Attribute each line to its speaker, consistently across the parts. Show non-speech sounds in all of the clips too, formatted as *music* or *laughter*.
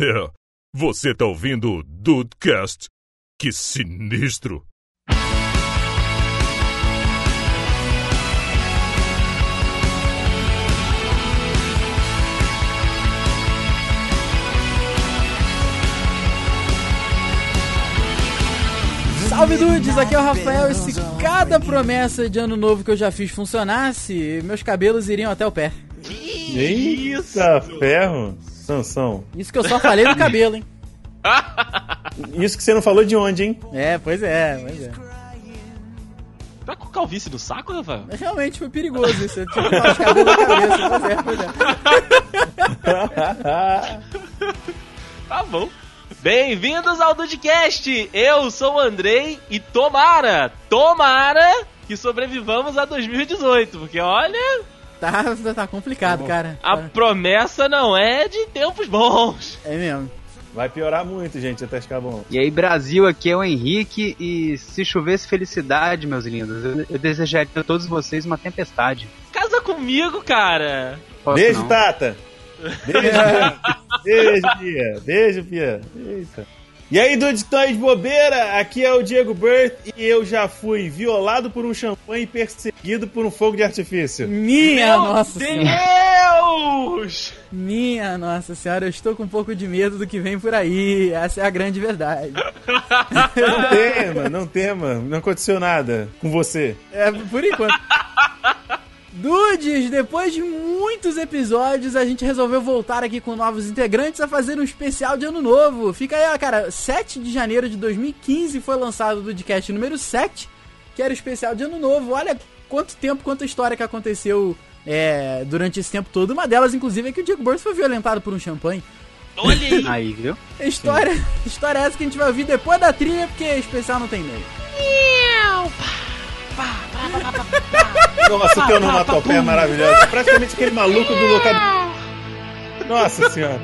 Speaker 1: É, você tá ouvindo o Dudecast? Que sinistro!
Speaker 2: Salve dudes, aqui é o Rafael e se cada promessa de ano novo que eu já fiz funcionasse, meus cabelos iriam até o pé.
Speaker 3: Eita, ferro! Sansão.
Speaker 2: Isso que eu só falei do cabelo, hein? *laughs*
Speaker 3: Isso que você não falou de onde, hein?
Speaker 2: É, pois é, pois é.
Speaker 4: Tá com calvície do saco, Rafael?
Speaker 2: Realmente foi perigoso isso, eu tive que na cabeça, pois é, pois *laughs* é.
Speaker 4: Tá bom. Bem-vindos ao Dudcast! Eu sou o Andrei e tomara, tomara que sobrevivamos a 2018, porque olha,
Speaker 2: Tá, tá complicado, cara.
Speaker 4: a promessa não é de tempos bons.
Speaker 2: É mesmo.
Speaker 3: Vai piorar muito, gente, até ficar bom.
Speaker 5: E aí, Brasil, aqui é o Henrique e se chovesse felicidade, meus lindos, eu, eu desejaria a todos vocês uma tempestade.
Speaker 4: Casa comigo, cara!
Speaker 5: Posso
Speaker 3: Beijo,
Speaker 5: não?
Speaker 3: Tata! Beijo, Pia! Beijo, Pia! Beijo, Pia! Eita! E aí, dudes que estão aí de bobeira, aqui é o Diego Burt e eu já fui violado por um champanhe e perseguido por um fogo de artifício.
Speaker 2: Minha
Speaker 4: Meu
Speaker 2: nossa senhora.
Speaker 4: Deus!
Speaker 2: Minha nossa senhora, eu estou com um pouco de medo do que vem por aí. Essa é a grande verdade.
Speaker 3: Não *laughs* tema, não tema, não aconteceu nada com você.
Speaker 2: É, por enquanto. Dudes, depois de muitos episódios, a gente resolveu voltar aqui com novos integrantes a fazer um especial de ano novo. Fica aí, ó, cara, 7 de janeiro de 2015 foi lançado o Dudcast número 7, que era o especial de ano novo. Olha quanto tempo, quanta história que aconteceu é, durante esse tempo todo. Uma delas, inclusive, é que o Diego Burns foi violentado por um champanhe.
Speaker 4: Olha aí!
Speaker 5: Aí, viu?
Speaker 2: História, história essa que a gente vai ouvir depois da trilha, porque especial não tem meio.
Speaker 3: Nossa, que onomatopeia maravilhosa. Praticamente aquele maluco do local. *laughs* Nossa senhora.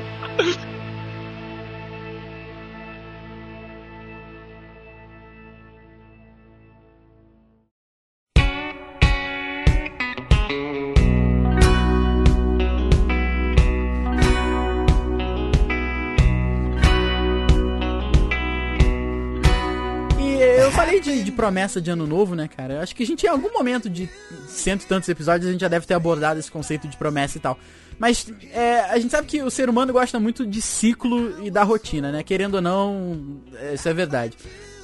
Speaker 2: Promessa de ano novo, né, cara? Eu acho que a gente, em algum momento de cento e tantos episódios, a gente já deve ter abordado esse conceito de promessa e tal. Mas é, a gente sabe que o ser humano gosta muito de ciclo e da rotina, né? Querendo ou não, isso é verdade.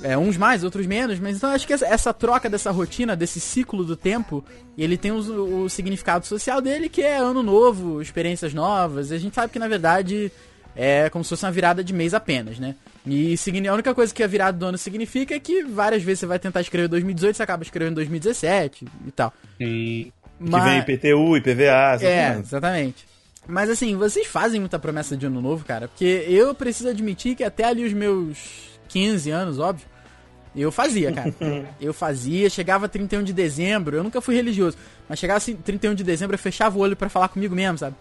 Speaker 2: É, uns mais, outros menos, mas então acho que essa, essa troca dessa rotina, desse ciclo do tempo, ele tem o, significado social dele, que é ano novo, experiências novas. E a gente sabe que, na verdade, é como se fosse uma virada de mês apenas, né? E a única coisa que a virada do ano significa é que várias vezes você vai tentar escrever 2018, você acaba escrevendo 2017 e tal.
Speaker 5: E
Speaker 3: Que vem IPTU, IPVA,
Speaker 2: É, exatamente. Mas assim, vocês fazem muita promessa de ano novo, cara? Porque eu preciso admitir que até ali os meus 15 anos, óbvio, eu fazia, cara. *laughs* eu fazia, chegava 31 de dezembro, eu nunca fui religioso, mas chegava assim, 31 de dezembro, eu fechava o olho pra falar comigo mesmo, sabe?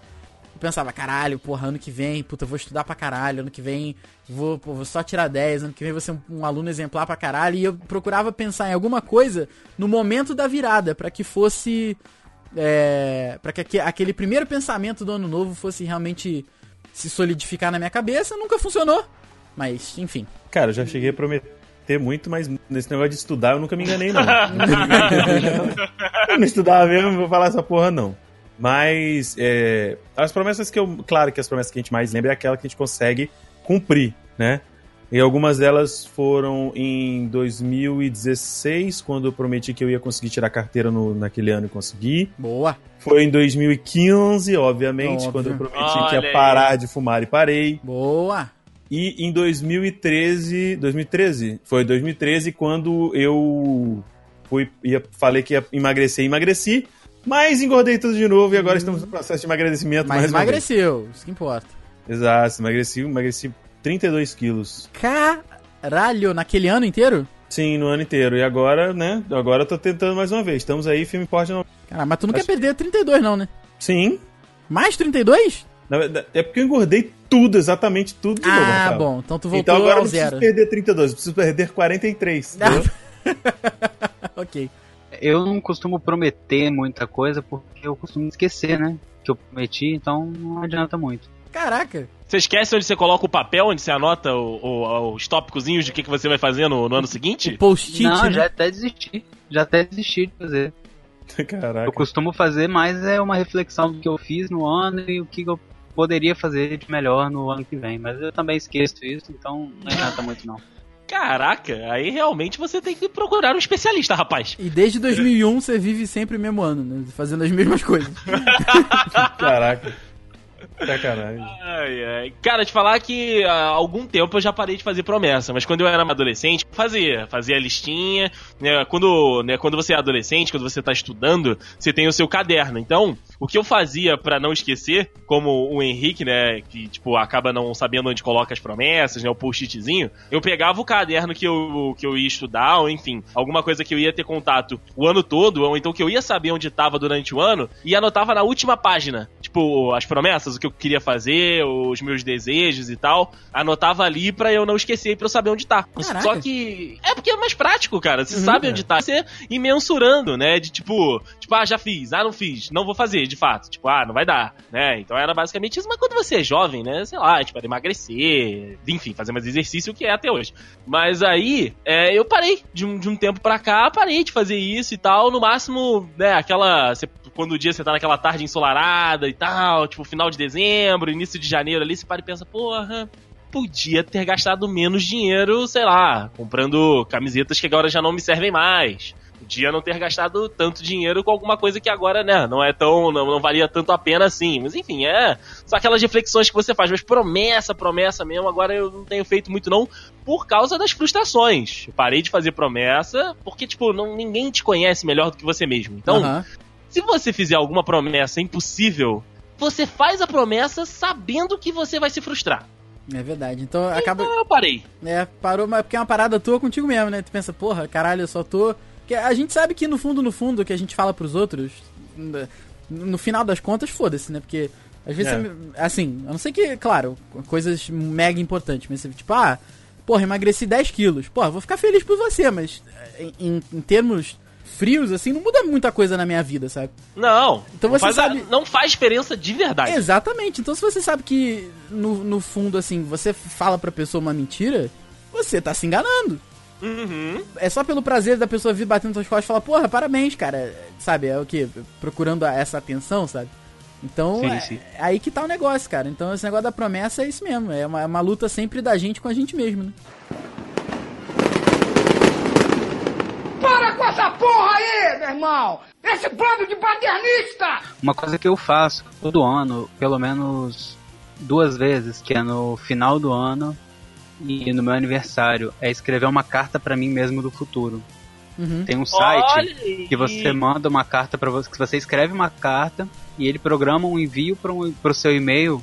Speaker 2: Eu pensava, caralho, porra, ano que vem, puta, eu vou estudar pra caralho, ano que vem vou, pô, vou só tirar 10, ano que vem vou ser um, um aluno exemplar pra caralho, e eu procurava pensar em alguma coisa no momento da virada, pra que fosse é, para que aque- aquele primeiro pensamento do ano novo fosse realmente se solidificar na minha cabeça, nunca funcionou. Mas, enfim.
Speaker 3: Cara, eu já cheguei a prometer muito, mas nesse negócio de estudar eu nunca me enganei, não. *laughs* eu não estudava mesmo, não vou falar essa porra, não. Mas é, as promessas que eu. Claro que as promessas que a gente mais lembra é aquela que a gente consegue cumprir, né? E algumas delas foram em 2016, quando eu prometi que eu ia conseguir tirar carteira no, naquele ano e consegui.
Speaker 2: Boa.
Speaker 3: Foi em 2015, obviamente,
Speaker 2: Óbvio.
Speaker 3: quando eu prometi
Speaker 4: Olha
Speaker 3: que
Speaker 4: aí.
Speaker 3: ia parar de fumar e parei.
Speaker 2: Boa.
Speaker 3: E em 2013, 2013? Foi 2013 quando eu fui, ia, falei que ia emagrecer e emagreci, mas engordei tudo de novo e agora estamos no processo de emagrecimento
Speaker 2: Mas
Speaker 3: mais
Speaker 2: emagreceu, isso que importa.
Speaker 3: Exato, emagreci, emagreci 32 quilos.
Speaker 2: Caralho, naquele ano inteiro?
Speaker 3: Sim, no ano inteiro. E agora, né? Agora eu tô tentando mais uma vez. Estamos aí, filme porte não.
Speaker 2: Cara, mas tu não
Speaker 3: Acho-
Speaker 2: quer perder 32 não, né?
Speaker 3: Sim.
Speaker 2: Mais 32?
Speaker 3: Na verdade, é porque eu engordei tudo, exatamente tudo de novo.
Speaker 2: Ah, bom, então tu voltou
Speaker 3: Então agora eu não preciso perder 32, eu preciso perder 43. *laughs* entendeu?
Speaker 2: ok.
Speaker 5: Eu não costumo prometer muita coisa porque eu costumo esquecer, né? Que eu prometi, então não adianta muito.
Speaker 2: Caraca.
Speaker 4: Você esquece onde você coloca o papel, onde você anota o- o- os tópicozinhos de o que, que você vai fazer no, no ano seguinte?
Speaker 2: Post-it,
Speaker 5: Não,
Speaker 2: né?
Speaker 5: já até desisti. Já até desisti de fazer. *laughs*
Speaker 3: Caraca.
Speaker 5: Eu costumo fazer mais é uma reflexão do que eu fiz no ano e o que eu poderia fazer de melhor no ano que vem. Mas eu também esqueço isso, então não adianta muito não.
Speaker 4: Caraca, aí realmente você tem que procurar um especialista, rapaz.
Speaker 2: E desde 2001 você vive sempre o mesmo ano, né? Fazendo as mesmas coisas. *laughs*
Speaker 3: Caraca. Sacanagem.
Speaker 4: Ai, ai. Cara, te falar que há algum tempo eu já parei de fazer promessa, mas quando eu era adolescente, fazia. Fazia a listinha. Né, quando, né, quando você é adolescente, quando você tá estudando, você tem o seu caderno. Então, o que eu fazia pra não esquecer, como o Henrique, né, que tipo, acaba não sabendo onde coloca as promessas, né, o post-itzinho, eu pegava o caderno que eu, que eu ia estudar, ou enfim, alguma coisa que eu ia ter contato o ano todo, ou então que eu ia saber onde tava durante o ano, e anotava na última página, tipo, as promessas, o que eu queria fazer, os meus desejos e tal, anotava ali pra eu não esquecer e pra eu saber onde tá.
Speaker 2: Caraca.
Speaker 4: Só que é porque é mais prático, cara, você sabe onde tá, você ir mensurando, né, de tipo, tipo, ah, já fiz, ah, não fiz, não vou fazer, de fato, tipo, ah, não vai dar, né, então era basicamente isso, mas quando você é jovem, né, sei lá, tipo, era emagrecer, enfim, fazer mais exercício, o que é até hoje. Mas aí, é, eu parei, de um, de um tempo pra cá, parei de fazer isso e tal, no máximo, né, aquela, você- quando o dia você tá naquela tarde ensolarada e tal, tipo, final de dezembro, início de janeiro ali, você para e pensa, porra, podia ter gastado menos dinheiro, sei lá, comprando camisetas que agora já não me servem mais. Podia não ter gastado tanto dinheiro com alguma coisa que agora, né, não é tão. não, não valia tanto a pena assim. Mas enfim, é. Só aquelas reflexões que você faz. Mas promessa, promessa mesmo, agora eu não tenho feito muito, não, por causa das frustrações. Eu parei de fazer promessa, porque, tipo, não, ninguém te conhece melhor do que você mesmo. Então,
Speaker 2: Aham.
Speaker 4: Se você fizer alguma promessa impossível, você faz a promessa sabendo que você vai se frustrar.
Speaker 2: É verdade. Então acaba.
Speaker 4: Então eu parei.
Speaker 2: É, parou, mas porque é uma parada tua contigo mesmo, né? Tu pensa, porra, caralho, eu só tô. Porque a gente sabe que no fundo, no fundo, o que a gente fala pros outros, no- final das contas, foda-se, né? Porque às vezes,
Speaker 3: É.
Speaker 2: você- assim, a não ser que, claro, coisas mega importantes, mas você, tipo, ah, porra, emagreci 10 quilos. Porra, vou ficar feliz por você, mas em, em termos frios, assim, não muda muita coisa na minha vida, sabe?
Speaker 4: Não.
Speaker 2: Então
Speaker 4: não
Speaker 2: você
Speaker 4: faz a-
Speaker 2: sabe-
Speaker 4: não faz diferença de verdade.
Speaker 2: Exatamente. Então se você sabe que no, no fundo, assim, você fala pra pessoa uma mentira, você tá se enganando.
Speaker 4: Uhum.
Speaker 2: É só pelo prazer da pessoa vir batendo suas costas e falar, porra, parabéns, cara. Sabe, é o que? Procurando a- essa atenção, sabe? Então,
Speaker 5: Sim,
Speaker 2: é,
Speaker 5: sim.
Speaker 2: é aí que tá o negócio, cara. Então, esse negócio da promessa é isso mesmo. É uma, é uma luta sempre da gente com a gente mesmo, né?
Speaker 6: Para com essa porra aí, meu irmão! Esse bando de paternista!
Speaker 5: Uma coisa que eu faço todo ano, pelo menos duas vezes, que é no final do ano e no meu aniversário, é escrever uma carta pra mim mesmo do futuro.
Speaker 2: Uhum.
Speaker 5: Tem um site que você manda uma carta para você, que você escreve uma carta e ele programa um envio para um, o seu e-mail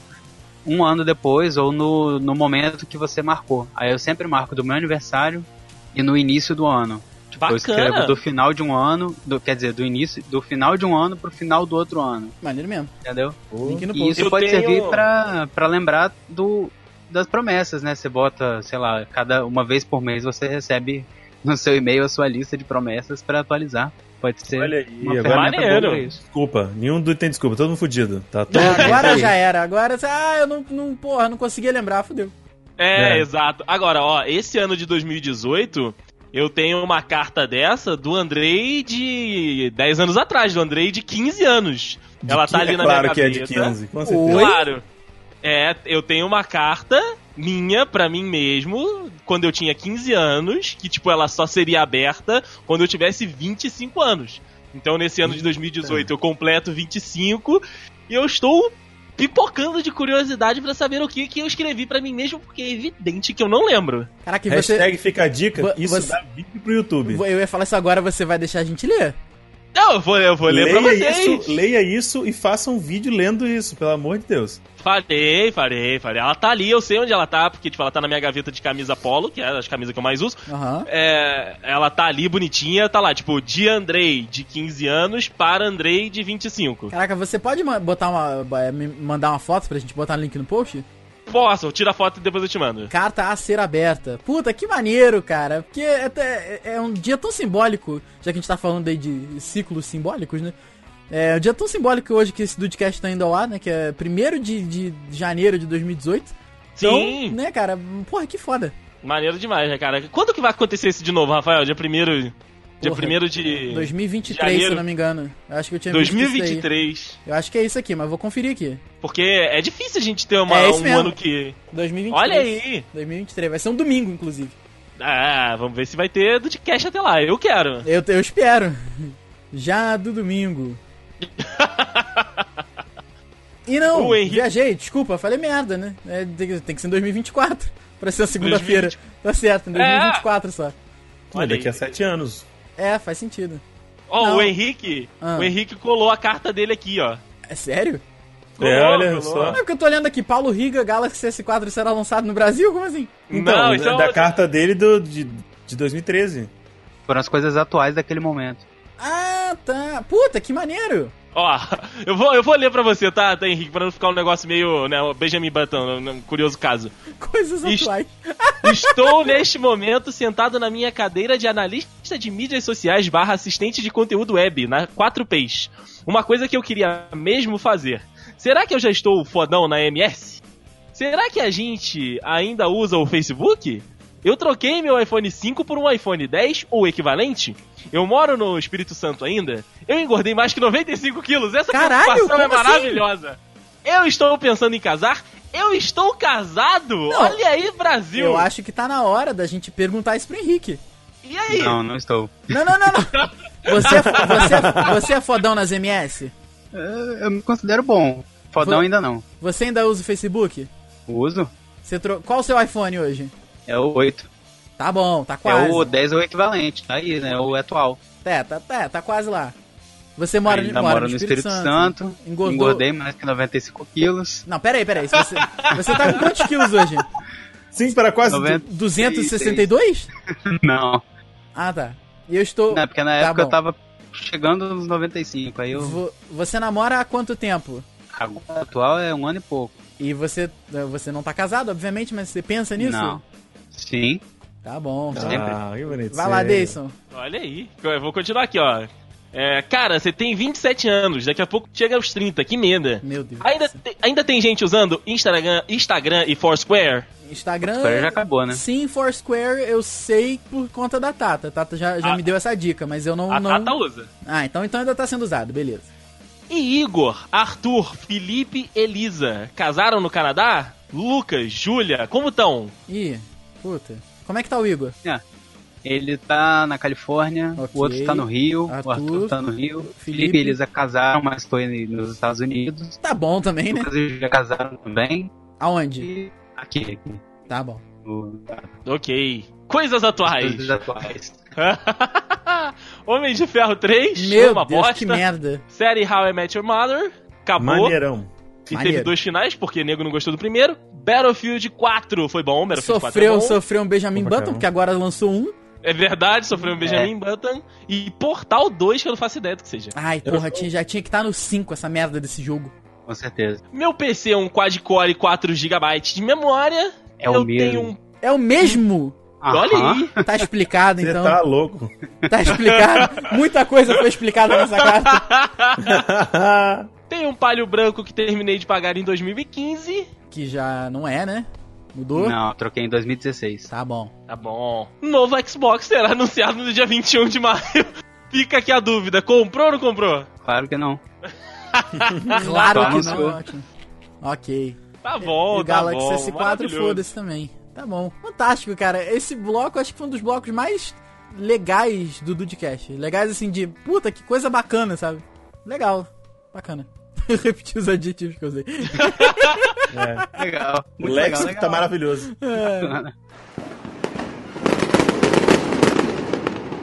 Speaker 5: um ano depois ou no, no momento que você marcou. Aí eu sempre marco do meu aniversário e no início do ano. Tipo, eu
Speaker 4: Bacana.
Speaker 5: escrevo do final de um ano, do, quer dizer, do início, do final de um ano pro final do outro ano,
Speaker 2: Maneiro mesmo.
Speaker 5: entendeu?
Speaker 2: Link no
Speaker 5: E isso
Speaker 4: Eu
Speaker 5: pode
Speaker 4: tenho-
Speaker 5: servir pra, pra lembrar do, das promessas, né? Você bota, sei lá, cada uma vez por mês você recebe *laughs* no seu e-mail a sua lista de promessas pra atualizar. Pode ser
Speaker 3: Olha aí,
Speaker 5: uma
Speaker 3: agora-
Speaker 4: Maneiro.
Speaker 5: pra isso.
Speaker 3: Desculpa, nenhum do tem desculpa, todo mundo fudido. Tá todo
Speaker 2: É, agora
Speaker 3: aí.
Speaker 2: já era. Agora, ah, eu não, não porra, não conseguia lembrar, fodeu.
Speaker 4: É,
Speaker 3: É.
Speaker 4: exato. Agora, ó, esse ano de 2018, eu tenho uma carta dessa do Andrei de 10 anos atrás, do Andrei de 15 anos.
Speaker 3: De
Speaker 4: Ela tá ali na
Speaker 3: claro
Speaker 4: minha
Speaker 3: que é de 15, com certeza.
Speaker 2: Oi?
Speaker 4: Claro. É, eu tenho uma carta minha pra mim mesmo, quando eu tinha 15 anos, que tipo ela só seria aberta quando eu tivesse 25 anos. Então nesse ano de 2018 eu completo 25 e eu estou pipocando de curiosidade pra saber o que que eu escrevi pra mim mesmo, porque é evidente que eu não lembro.
Speaker 2: Caraca, e você.
Speaker 3: Hashtag fica a dica, isso
Speaker 2: você-
Speaker 3: dá vídeo pro YouTube.
Speaker 2: Eu ia falar isso agora, você vai deixar a gente ler?
Speaker 4: Não, eu vou, eu vou ler pra
Speaker 3: leia
Speaker 4: vocês.
Speaker 3: isso, leia isso e faça um vídeo lendo isso, pelo amor de Deus.
Speaker 4: Farei, farei, farei. Ela tá ali, eu sei onde ela tá, porque tipo, ela tá na minha gaveta de camisa polo, que é as camisas que eu mais uso.
Speaker 2: Aham.
Speaker 4: É, ela tá ali bonitinha, tá lá, tipo, de Andrei de 15 anos para Andrei de 25.
Speaker 2: Caraca, você pode botar uma. mandar uma foto pra gente botar no link no post?
Speaker 4: Posso, tira a foto e depois eu te mando.
Speaker 2: Carta a ser aberta. Puta, que maneiro, cara. Porque é, até- é um dia tão simbólico, já que a gente tá falando aí de ciclos simbólicos, né? É um dia tão simbólico hoje que esse Dudcast tá indo ao ar, né? Que é 1 de, de janeiro de 2018. Então,
Speaker 4: Sim.
Speaker 2: né, cara, porra, que foda.
Speaker 4: Maneiro demais, né, cara? Quando que vai acontecer isso de novo, Rafael? Dia 1 Dia
Speaker 2: Porra,
Speaker 4: 1 de
Speaker 2: 2023,
Speaker 4: Janeiro.
Speaker 2: se eu não me engano. Eu acho que eu tinha visto isso daí.
Speaker 4: 2023.
Speaker 2: Eu acho que é isso aqui, mas vou conferir aqui.
Speaker 4: Porque é difícil a gente ter uma,
Speaker 2: É
Speaker 4: um
Speaker 2: mesmo.
Speaker 4: ano que.
Speaker 2: 2023.
Speaker 4: Olha aí!
Speaker 2: 2023. Vai ser um domingo, inclusive.
Speaker 4: Ah, vamos ver se vai ter do de cash até lá. Eu quero.
Speaker 2: Eu, eu espero. Já do domingo. *laughs* E não,
Speaker 4: O Henrique-
Speaker 2: viajei, desculpa, falei merda, né? É, tem, que- ser em 2024. Pra ser uma segunda-feira. Tá certo, em 2024 só.
Speaker 3: Mas daqui a sete anos.
Speaker 2: É, faz sentido.
Speaker 4: Ó,
Speaker 2: Não.
Speaker 4: o Henrique.
Speaker 2: Ah.
Speaker 4: O Henrique colou a carta dele aqui, ó.
Speaker 2: É sério?
Speaker 4: Colou,
Speaker 3: É, olha
Speaker 4: colou.
Speaker 3: só.
Speaker 2: É porque eu tô olhando aqui, Paulo Riga, Galaxy S4 será lançado no Brasil? Como assim?
Speaker 3: Então,
Speaker 4: Não,
Speaker 3: da-
Speaker 4: então-
Speaker 3: da carta dele do, de, de 2013.
Speaker 5: Foram as coisas atuais daquele momento.
Speaker 2: Ah, tá. Puta, que maneiro.
Speaker 4: Ó, eu vou, eu vou ler pra você, tá, tá, Henrique? Pra não ficar um negócio meio, né, o Benjamin Button, um curioso caso.
Speaker 2: Coisas
Speaker 4: Isto-
Speaker 2: atuais.
Speaker 4: Estou neste momento sentado na minha cadeira de analista de mídias sociais barra assistente de conteúdo web, na 4Ps. Uma coisa que eu queria mesmo fazer. Será que eu já estou fodão na MS? Será que a gente ainda usa o Facebook? Eu troquei meu iPhone 5 por um iPhone 10 ou equivalente? Eu moro no Espírito Santo ainda? Eu engordei mais que 95 quilos. Essa
Speaker 2: Caralho,
Speaker 4: preocupação é
Speaker 2: assim?
Speaker 4: maravilhosa. Eu estou pensando em casar? Eu estou casado! Olha aí, Brasil!
Speaker 2: Eu acho que tá na hora da gente perguntar isso pro Henrique.
Speaker 4: E aí?
Speaker 5: Não, não estou.
Speaker 2: Não, não, não, não. Você é, você, é, você é fodão nas MS?
Speaker 5: É, Eu me considero bom. Fodão
Speaker 2: Foi-
Speaker 5: ainda não.
Speaker 2: Você ainda usa o Facebook?
Speaker 5: Uso.
Speaker 2: Você tro... Qual o seu iPhone hoje?
Speaker 5: É o 8.
Speaker 2: Tá bom, tá
Speaker 5: É
Speaker 2: quase.
Speaker 5: o 10 ou o equivalente. Tá aí, né? O atual.
Speaker 2: É, tá, tá, tá quase lá. Você mora,
Speaker 5: Ainda
Speaker 2: mora
Speaker 5: moro no Espírito Santo.
Speaker 2: Engordou-
Speaker 5: Engordei mais que 95 quilos.
Speaker 2: Não, peraí, peraí. Você, você tá com quantos quilos hoje?
Speaker 3: Sim, para quase.
Speaker 5: 90.
Speaker 2: 262? *laughs*
Speaker 5: Não.
Speaker 2: Ah, tá. E eu estou...
Speaker 5: Não, porque na
Speaker 2: Tá
Speaker 5: época eu tava chegando nos 95. Aí eu.
Speaker 2: Vo- Você namora há quanto tempo?
Speaker 5: Agora atual é um ano e pouco.
Speaker 2: E você, você não tá casado, obviamente, mas você pensa nisso?
Speaker 5: Não. Sim.
Speaker 2: Tá bom. tá.
Speaker 5: Sempre.
Speaker 3: Ah, que bonito.
Speaker 2: Vai lá. Deison.
Speaker 4: Olha aí. Eu vou continuar aqui, ó. É, cara, você tem 27 anos, daqui a pouco chega aos 30, que merda.
Speaker 2: Meu Deus.
Speaker 4: Ainda, te- ainda tem gente usando Instagram, Instagram e Foursquare?
Speaker 2: Instagram.
Speaker 5: Agora já acabou, né?
Speaker 2: Sim, Foursquare eu sei por conta da Tata. A Tata já, já
Speaker 4: A-
Speaker 2: me deu essa dica, mas eu não.
Speaker 4: A
Speaker 2: não...
Speaker 4: Tata usa.
Speaker 2: Ah, então, então ainda tá sendo usado, beleza.
Speaker 4: E Igor, Arthur, Felipe, Elisa, casaram no Canadá? Lucas, Júlia, como estão?
Speaker 2: Ih, puta. Como é que tá o Igor?
Speaker 5: Ele tá na Califórnia,
Speaker 2: Ok.
Speaker 5: o outro tá no Rio,
Speaker 2: Arthur,
Speaker 5: o Arthur tá no Rio.
Speaker 2: Felipe.
Speaker 5: Felipe e Elisa casaram, mas foi nos Estados Unidos.
Speaker 2: Tá bom também, né?
Speaker 5: Lucas e Júlia casaram também.
Speaker 2: Aonde?
Speaker 5: E aqui, aqui.
Speaker 2: Tá bom.
Speaker 5: No,
Speaker 4: Ok. Coisas atuais.
Speaker 5: nos atuais. *laughs*
Speaker 4: Homem de Ferro 3,
Speaker 2: Meu
Speaker 4: uma
Speaker 2: Deus,
Speaker 4: bosta.
Speaker 2: que merda.
Speaker 4: Série How I Met Your Mother, acabou.
Speaker 3: Maneirão.
Speaker 4: E
Speaker 2: Maneiro.
Speaker 4: teve dois finais, porque nego não gostou do primeiro. Battlefield 4 foi bom, Battlefield 4
Speaker 2: Sofreu,
Speaker 4: é bom.
Speaker 2: sofreu um Benjamin
Speaker 3: Opa,
Speaker 2: Button, porque agora lançou um.
Speaker 4: É verdade, sofreu um Benjamin Button. E Portal 2, que eu não faço ideia do que seja.
Speaker 2: Ai, porra, tinha, já tinha que estar no 5 essa merda desse jogo.
Speaker 5: Com certeza.
Speaker 4: Meu PC é um quad-core 4GB de memória.
Speaker 5: É o
Speaker 4: eu
Speaker 5: mesmo.
Speaker 4: tenho um...
Speaker 2: É o mesmo?
Speaker 4: Olha
Speaker 5: Aham.
Speaker 4: aí. *laughs*
Speaker 2: Tá explicado,
Speaker 3: Você
Speaker 2: então.
Speaker 3: tá louco.
Speaker 2: Tá explicado. Muita coisa foi explicada nessa *laughs* carta. *laughs*
Speaker 4: Tem um palio branco que terminei de pagar em 2015.
Speaker 2: Que já não é, né? Mudou?
Speaker 5: Não, troquei em 2016.
Speaker 2: Tá bom.
Speaker 4: Tá bom. Novo Xbox será anunciado no dia 21 de maio. *laughs* Fica aqui a dúvida, comprou ou não comprou?
Speaker 5: Claro que não. *laughs*
Speaker 2: Claro que não. Ótimo. Ok.
Speaker 4: Tá bom,
Speaker 2: e o
Speaker 4: tá
Speaker 2: Galaxy
Speaker 4: bom.
Speaker 2: S4
Speaker 4: maravilhoso.
Speaker 2: foda-se também. Tá bom. Fantástico, cara. Esse bloco acho que foi um dos blocos mais legais do Dudcast. Legais assim de puta, que coisa bacana, sabe? Legal. Bacana. *laughs* Eu repeti os adjetivos que eu usei.
Speaker 3: É.
Speaker 5: Legal.
Speaker 3: O
Speaker 5: Muito
Speaker 3: Lex
Speaker 5: legal,
Speaker 3: tá maravilhoso.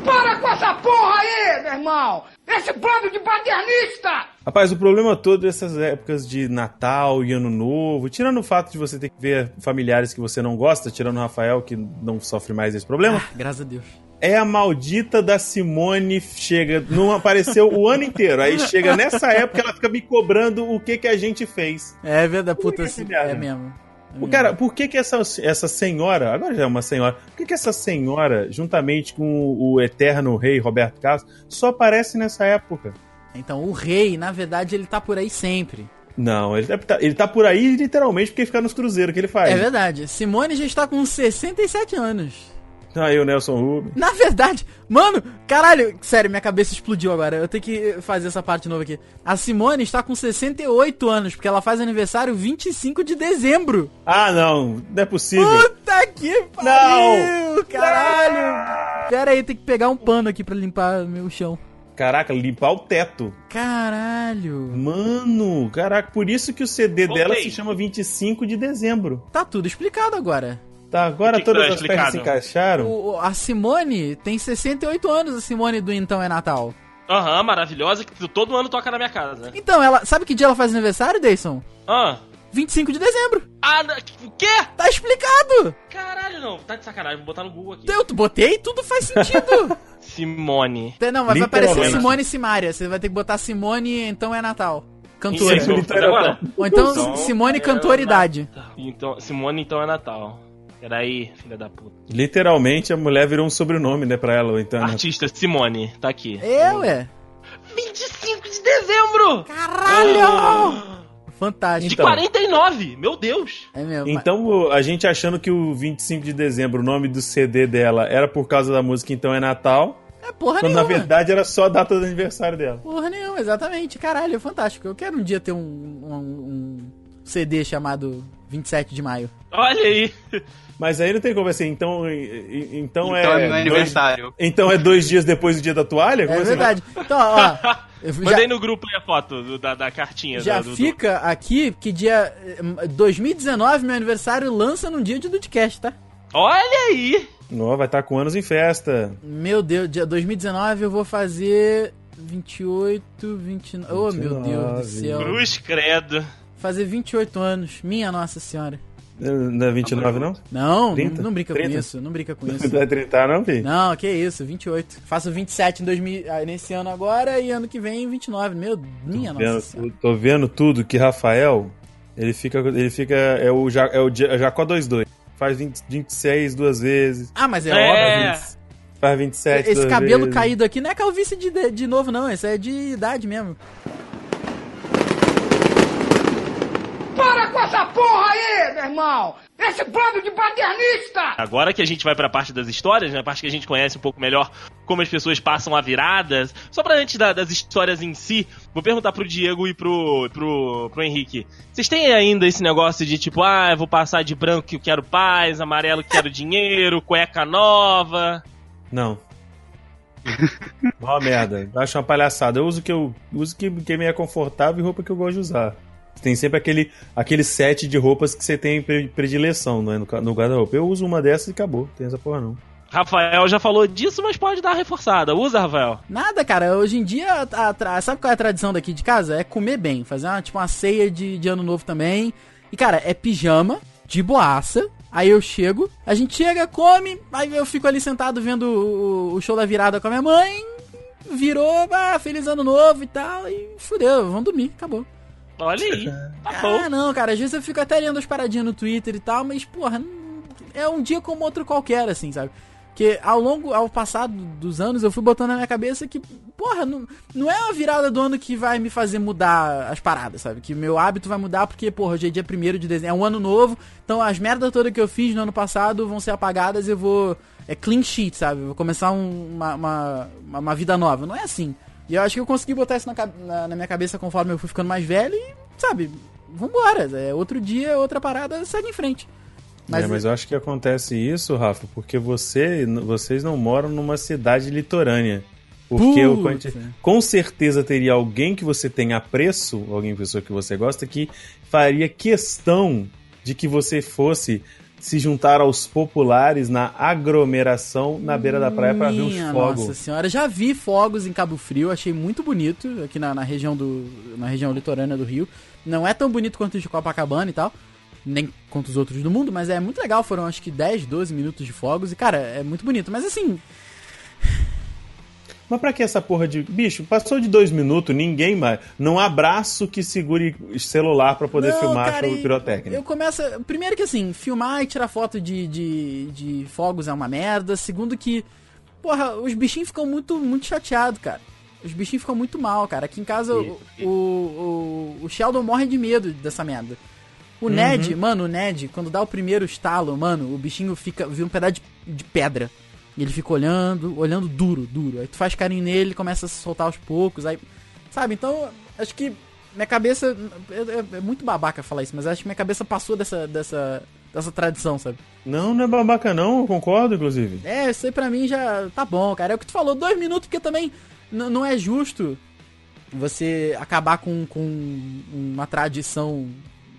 Speaker 6: Para *laughs* com essa porra aí, meu irmão! Esse bando de paternista!
Speaker 3: Rapaz, o problema todo dessas épocas de Natal e Ano Novo, tirando o fato de você ter que ver familiares que você não gosta, tirando o Rafael, que não sofre mais desse problema,
Speaker 2: Graças a Deus.
Speaker 3: é a maldita da Simone chega, não apareceu o ano inteiro. Aí chega nessa época, ela fica me cobrando o que que a gente fez.
Speaker 2: É verdade, puta, assim, é mesmo.
Speaker 3: O
Speaker 2: mesmo.
Speaker 3: cara, por que que essa, essa senhora, agora já é uma senhora, por que que essa senhora, juntamente com o, o eterno rei Roberto Carlos, só aparece nessa época?
Speaker 2: Então o rei, na verdade, ele tá por aí sempre.
Speaker 3: Não, ele tá, ele tá por aí literalmente porque fica nos cruzeiros que ele faz.
Speaker 2: É verdade. Simone já está com 67 anos.
Speaker 3: Aí o Nelson Rubens.
Speaker 2: Na verdade, mano, caralho, sério, minha cabeça explodiu agora. Eu tenho que fazer essa parte de novo aqui. A Simone está com 68 anos, porque ela faz aniversário 25 de dezembro.
Speaker 3: Ah, não, não é possível.
Speaker 2: Puta que pariu! Caralho! Pera aí, tem que pegar um pano aqui pra limpar meu chão.
Speaker 3: Caraca, limpar o teto.
Speaker 2: Caralho!
Speaker 3: Mano, caraca, por isso que o CD
Speaker 4: Voltei.
Speaker 3: dela se chama 25 de dezembro.
Speaker 2: Tá tudo explicado agora.
Speaker 3: Tá, agora
Speaker 4: que que
Speaker 3: todas
Speaker 4: tá
Speaker 3: as peças se
Speaker 4: explicado?
Speaker 3: encaixaram.
Speaker 2: O- a Simone tem 68 anos, a Simone do Então é Natal.
Speaker 4: Aham, maravilhosa, que todo ano toca na minha casa.
Speaker 2: Então, ela. Sabe que dia ela faz aniversário, Dayson?
Speaker 4: Ah.
Speaker 2: 25 de dezembro.
Speaker 4: Ah, o quê?
Speaker 2: Tá explicado!
Speaker 4: Caralho, não. Tá de sacanagem, vou botar no Google aqui.
Speaker 2: Eu botei e tudo faz sentido. *laughs*
Speaker 4: Simone.
Speaker 2: Não, mas vai aparecer. Simone Simária. Você vai ter que botar Simone, então é Natal. Cantora.
Speaker 4: Isso, fazer agora?
Speaker 2: Ou então,
Speaker 4: Então,
Speaker 2: Simone
Speaker 4: é
Speaker 2: Cantoridade.
Speaker 4: Natal. Então, Simone, então é Natal. Peraí, filha da puta.
Speaker 3: Literalmente a mulher virou um sobrenome, né, pra ela, então. né?
Speaker 4: Artista, Simone, tá aqui.
Speaker 2: É, ué.
Speaker 4: 25 de dezembro!
Speaker 2: Caralho! Fantástico.
Speaker 4: De
Speaker 3: Então.
Speaker 4: 49, meu Deus!
Speaker 2: É mesmo.
Speaker 3: Então, a gente achando que o 25 de dezembro, o nome do CD dela, era por causa da música Então é Natal,
Speaker 2: É porra
Speaker 3: quando
Speaker 2: nenhuma.
Speaker 3: na verdade era só a data do aniversário dela.
Speaker 2: Porra nenhuma, exatamente. Caralho, é fantástico. Eu quero um dia ter um, um, um CD chamado 27 de maio.
Speaker 4: Olha aí.
Speaker 3: Mas aí não tem como assim, então, então,
Speaker 5: Então
Speaker 3: é.
Speaker 5: é meu
Speaker 3: dois-
Speaker 5: aniversário.
Speaker 3: então é dois dias depois do dia da toalha? Como
Speaker 2: É
Speaker 3: assim?
Speaker 2: verdade. Então, ó. *laughs* eu já-
Speaker 4: Mandei no grupo aí a foto do- da, da cartinha.
Speaker 2: Já
Speaker 4: do, do-
Speaker 2: fica aqui que dia eh, 2019, meu aniversário, lança num dia de Dudcast, tá?
Speaker 4: Olha aí!
Speaker 3: Ó, vai estar com anos em festa.
Speaker 2: Meu Deus, dia 2019 eu vou fazer 28, 29. Oh, meu Deus do céu.
Speaker 4: Cruz credo.
Speaker 2: Fazer 28 anos. Minha Nossa Senhora.
Speaker 3: Não é 29, não?
Speaker 2: Não,
Speaker 3: 30?
Speaker 2: não, não brinca
Speaker 3: 30?
Speaker 2: com isso. Não brinca com *laughs* isso.
Speaker 3: Não é 30, não, filho?
Speaker 2: Não, que isso, 28. Faço 27 em 2000, ah, nesse ano agora e ano que vem 29. Meu, minha
Speaker 3: Vendo-
Speaker 2: Nossa Senhora.
Speaker 3: tô vendo tudo que Rafael, ele fica. Ele fica. É o, Ja- é o Ja- Jacó 22. Faz 20, 26 duas vezes.
Speaker 2: Ah, mas é,
Speaker 4: É.
Speaker 2: óbvio.
Speaker 3: Faz 27
Speaker 2: Esse
Speaker 3: duas
Speaker 2: cabelo
Speaker 3: vezes.
Speaker 2: caído aqui não é calvície de, de, de novo, não. Esse é de idade mesmo.
Speaker 6: Para com essa porra aí, meu irmão! Esse bando de paternista!
Speaker 4: Agora que a gente vai pra parte das histórias, né? A parte que a gente conhece um pouco melhor como as pessoas passam a viradas. Só pra antes da- das histórias em si, vou perguntar pro Diego e pro, pro, pro Henrique. Vocês têm ainda esse negócio de tipo, ah, eu vou passar de branco que eu quero paz, amarelo que quero dinheiro, cueca nova.
Speaker 3: Não. Ó, merda. Acho uma palhaçada. Eu uso o que eu uso que, que me é confortável e roupa que eu gosto de usar. Tem sempre aquele, aquele set de roupas que você tem pre- predileção não é, no, no guarda-roupa. Eu uso uma dessas e acabou. Tem essa porra não.
Speaker 4: Rafael já falou disso, mas pode dar uma reforçada. Usa, Rafael.
Speaker 2: Nada, cara. Hoje em dia, a tra- sabe qual é a tradição daqui de casa? É comer bem. Fazer uma, tipo, uma ceia de, de ano novo também. E, cara, é pijama, de boaça. Aí eu chego, a gente chega, come, aí eu fico ali sentado vendo o, o show da virada com a minha mãe. Virou, ah, feliz ano novo e tal. E fudeu, vamos dormir, acabou.
Speaker 4: Olha aí. Tá bom.
Speaker 2: Ah, não, cara, às vezes eu fico até lendo as paradinhas no Twitter e tal, mas, porra, é um dia como outro qualquer, assim, sabe? Porque ao longo, ao passar do- dos anos, eu fui botando na minha cabeça que, porra, não, não é uma virada do ano que vai me fazer mudar as paradas, sabe? Que meu hábito vai mudar porque, porra, hoje é dia 1 de dezembro, é um ano novo, então as merdas todas que eu fiz no ano passado vão ser apagadas e eu vou. É clean sheet, sabe? Eu vou começar um- uma, uma, uma vida nova. Não é assim. E eu acho que eu consegui botar isso na, na, na minha cabeça conforme eu fui ficando mais velho e, sabe, vambora. É outro dia, outra parada, segue em frente.
Speaker 3: Mas, é, mas eu acho que acontece isso, Rafa, porque você, vocês não moram numa cidade litorânea. Porque eu,
Speaker 2: Putz.
Speaker 3: com certeza teria alguém que você tem apreço, alguém pessoa que você gosta, que faria questão de que você fosse se juntar aos populares na aglomeração na beira da praia para ver os fogos.
Speaker 2: Nossa senhora, já vi fogos em Cabo Frio, achei muito bonito aqui na, na região do na região litorânea do Rio. Não é tão bonito quanto o de Copacabana e tal, nem quanto os outros do mundo, mas é muito legal. Foram acho que 10, 12 minutos de fogos e cara, é muito bonito. Mas assim,
Speaker 3: Mas pra que essa porra de. Bicho, passou de dois minutos, ninguém mais. Não há braço que segure celular pra poder
Speaker 2: Não,
Speaker 3: filmar
Speaker 2: cara, e
Speaker 3: pirotécnico.
Speaker 2: Eu começo. Primeiro que assim, filmar e tirar foto de, de, de fogos é uma merda. Segundo que, porra, os bichinhos ficam muito, muito chateados, cara. Os bichinhos ficam muito mal, cara. Aqui em casa o, o, o, o Sheldon morre de medo dessa merda. O Ned, mano, o Ned, quando dá o primeiro estalo, mano, o bichinho fica. vira um pedaço de, de pedra. E ele fica olhando, olhando duro, duro. Aí tu faz carinho nele, ele começa a se soltar aos poucos. Aí. Sabe? Então, acho que minha cabeça. É, é- é muito babaca falar isso, mas acho que minha cabeça passou dessa, dessa, dessa tradição, sabe?
Speaker 3: Não, não é babaca não, eu concordo, inclusive.
Speaker 2: É, isso aí pra mim já tá bom, cara. É o que tu falou, dois minutos, porque também não é justo você acabar com, com uma tradição.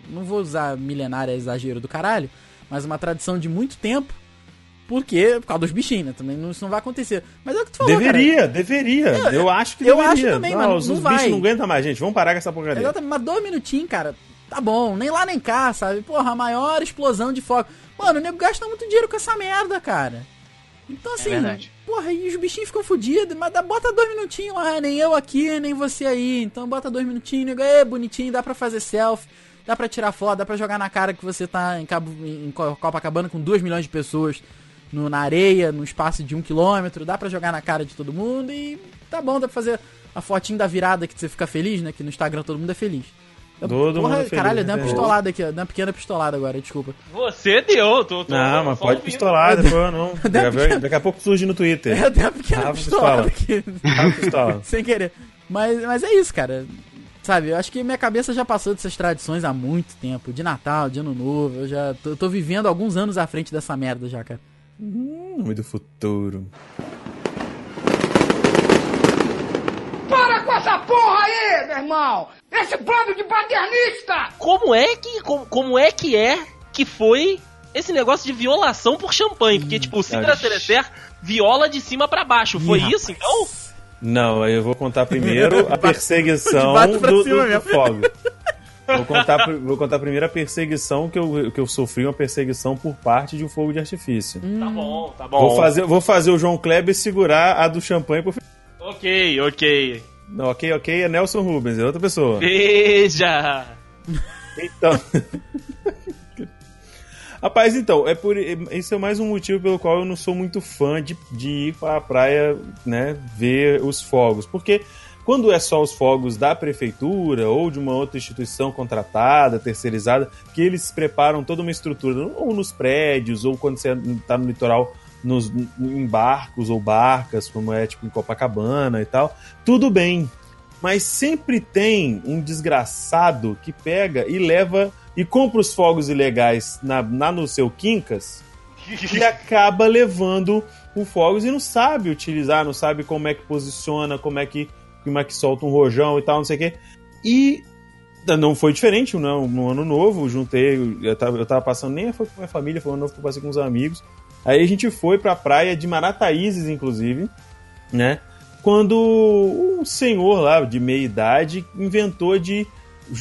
Speaker 2: Não vou usar milenária, é exagero do caralho, mas uma tradição de muito tempo. Porque, por causa dos bichinhos, né? Também não, isso não vai acontecer. Mas é o que tu falou, cara.
Speaker 3: deveria, deveria. Eu acho que
Speaker 2: eu
Speaker 3: deveria.
Speaker 2: acho também, mas
Speaker 3: os
Speaker 2: não
Speaker 3: os
Speaker 2: vai.
Speaker 3: bichos não aguentam mais, gente. Vamos parar com essa porcaria.
Speaker 2: Exatamente, mas dois minutinhos, cara, tá bom. Nem lá nem cá, sabe? Porra, a maior explosão de fogo. Mano, o nego gasta muito dinheiro com essa merda, cara. Então assim,
Speaker 5: verdade.
Speaker 2: porra, e os bichinhos ficam fodidos, mas dá, bota dois minutinhos lá, nem eu aqui, nem você aí. Então bota dois minutinhos, nego, é bonitinho, dá pra fazer selfie, dá pra tirar foto, dá pra jogar na cara que você tá em, Cabo, em Co- Copacabana com 2 milhões de pessoas no, na areia, no espaço de um quilômetro, dá pra jogar na cara de todo mundo e tá bom, dá pra fazer a fotinho da virada que você fica feliz, né? Que no Instagram todo mundo é feliz.
Speaker 3: Todo mundo é feliz,
Speaker 2: caralho, deu
Speaker 3: né?
Speaker 2: uma pistolada aqui, ó, deu uma pequena pistolada agora, desculpa.
Speaker 4: Você deu, tô, tô
Speaker 3: Não, mas pode pistolar, depois não. *laughs* Daqui daqui a pouco surge no Twitter.
Speaker 2: Eu dei uma pequena
Speaker 3: Ah,
Speaker 2: pistolada
Speaker 3: pistola.
Speaker 2: aqui.
Speaker 3: Pistola. *laughs*
Speaker 2: Sem querer. Mas, mas é isso, cara. Sabe, eu acho que minha cabeça já passou dessas tradições há muito tempo. De Natal, de Ano Novo. Eu já tô, tô vivendo alguns anos à frente dessa merda já, cara.
Speaker 3: Nome do futuro.
Speaker 6: Para com essa porra aí, meu irmão! Esse bando de paternista!
Speaker 4: Como é que. Como, como é que é que foi esse negócio de violação por champanhe? Porque, tipo, o Citra
Speaker 3: Ixi.
Speaker 4: Cerecer viola de cima pra baixo. Foi isso, então?
Speaker 3: Não, aí eu vou contar primeiro *laughs* a perseguição do, do, do fogo. *laughs* Vou contar, vou contar primeiro a perseguição que eu, que eu sofri, uma perseguição por parte de um fogo de artifício.
Speaker 2: Hum.
Speaker 4: Tá bom, tá bom.
Speaker 3: Vou, fazer, vou fazer o João Kleber segurar a do champanhe por
Speaker 4: Ok, ok.
Speaker 3: Não, ok, ok, é Nelson Rubens, é outra pessoa.
Speaker 4: Veja!
Speaker 3: Então. *laughs* Rapaz, então, é por isso é mais um motivo pelo qual eu não sou muito fã de, de ir pra praia, né, ver os fogos. Porque quando é só os fogos da prefeitura ou de uma outra instituição contratada, terceirizada, que eles preparam toda uma estrutura, ou nos prédios, ou quando você tá no litoral, nos, em barcos ou barcas, como é tipo em Copacabana e tal, tudo bem. Mas sempre tem um desgraçado que pega e leva e compra os fogos ilegais na, na no seu Quincas *laughs* e acaba levando o fogos e não sabe utilizar, não sabe como é que posiciona, como é que, é que solta um rojão e tal, não sei o quê. E não foi diferente no, no ano novo, juntei, eu tava, eu tava passando, nem foi com a minha família, foi um ano novo que eu passei com os amigos. Aí a gente foi pra praia de Marataízes, inclusive, né? Quando um senhor lá de meia idade inventou de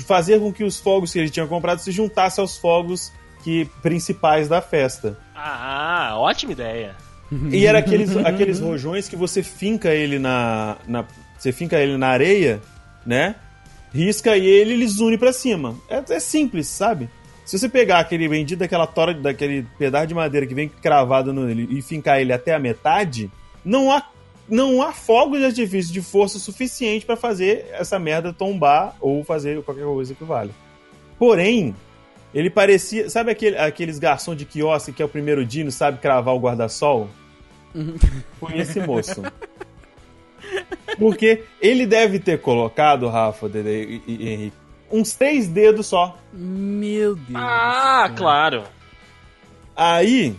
Speaker 3: fazer com que os fogos que ele tinha comprado se juntassem aos fogos que principais da festa.
Speaker 4: Ah, ótima ideia.
Speaker 3: E era aqueles, aqueles rojões que você finca ele na, na. Você finca ele na areia, né? Risca e ele zune pra cima. É, é simples, sabe? Se você pegar aquele vendido daquela tora, daquele pedaço de madeira que vem cravado nele e fincar ele até a metade, não há, não há fogos de artifício de força suficiente pra fazer essa merda tombar ou fazer qualquer coisa que vale. Porém, ele parecia. Sabe aquele, aqueles garçom de quiosque que é o primeiro dia e não sabe cravar o guarda-sol? Foi esse moço. *laughs* Porque ele deve ter colocado, Rafa, Dede e, Henrique, uns três dedos só.
Speaker 2: Meu Deus.
Speaker 4: Ah, claro.
Speaker 3: Aí,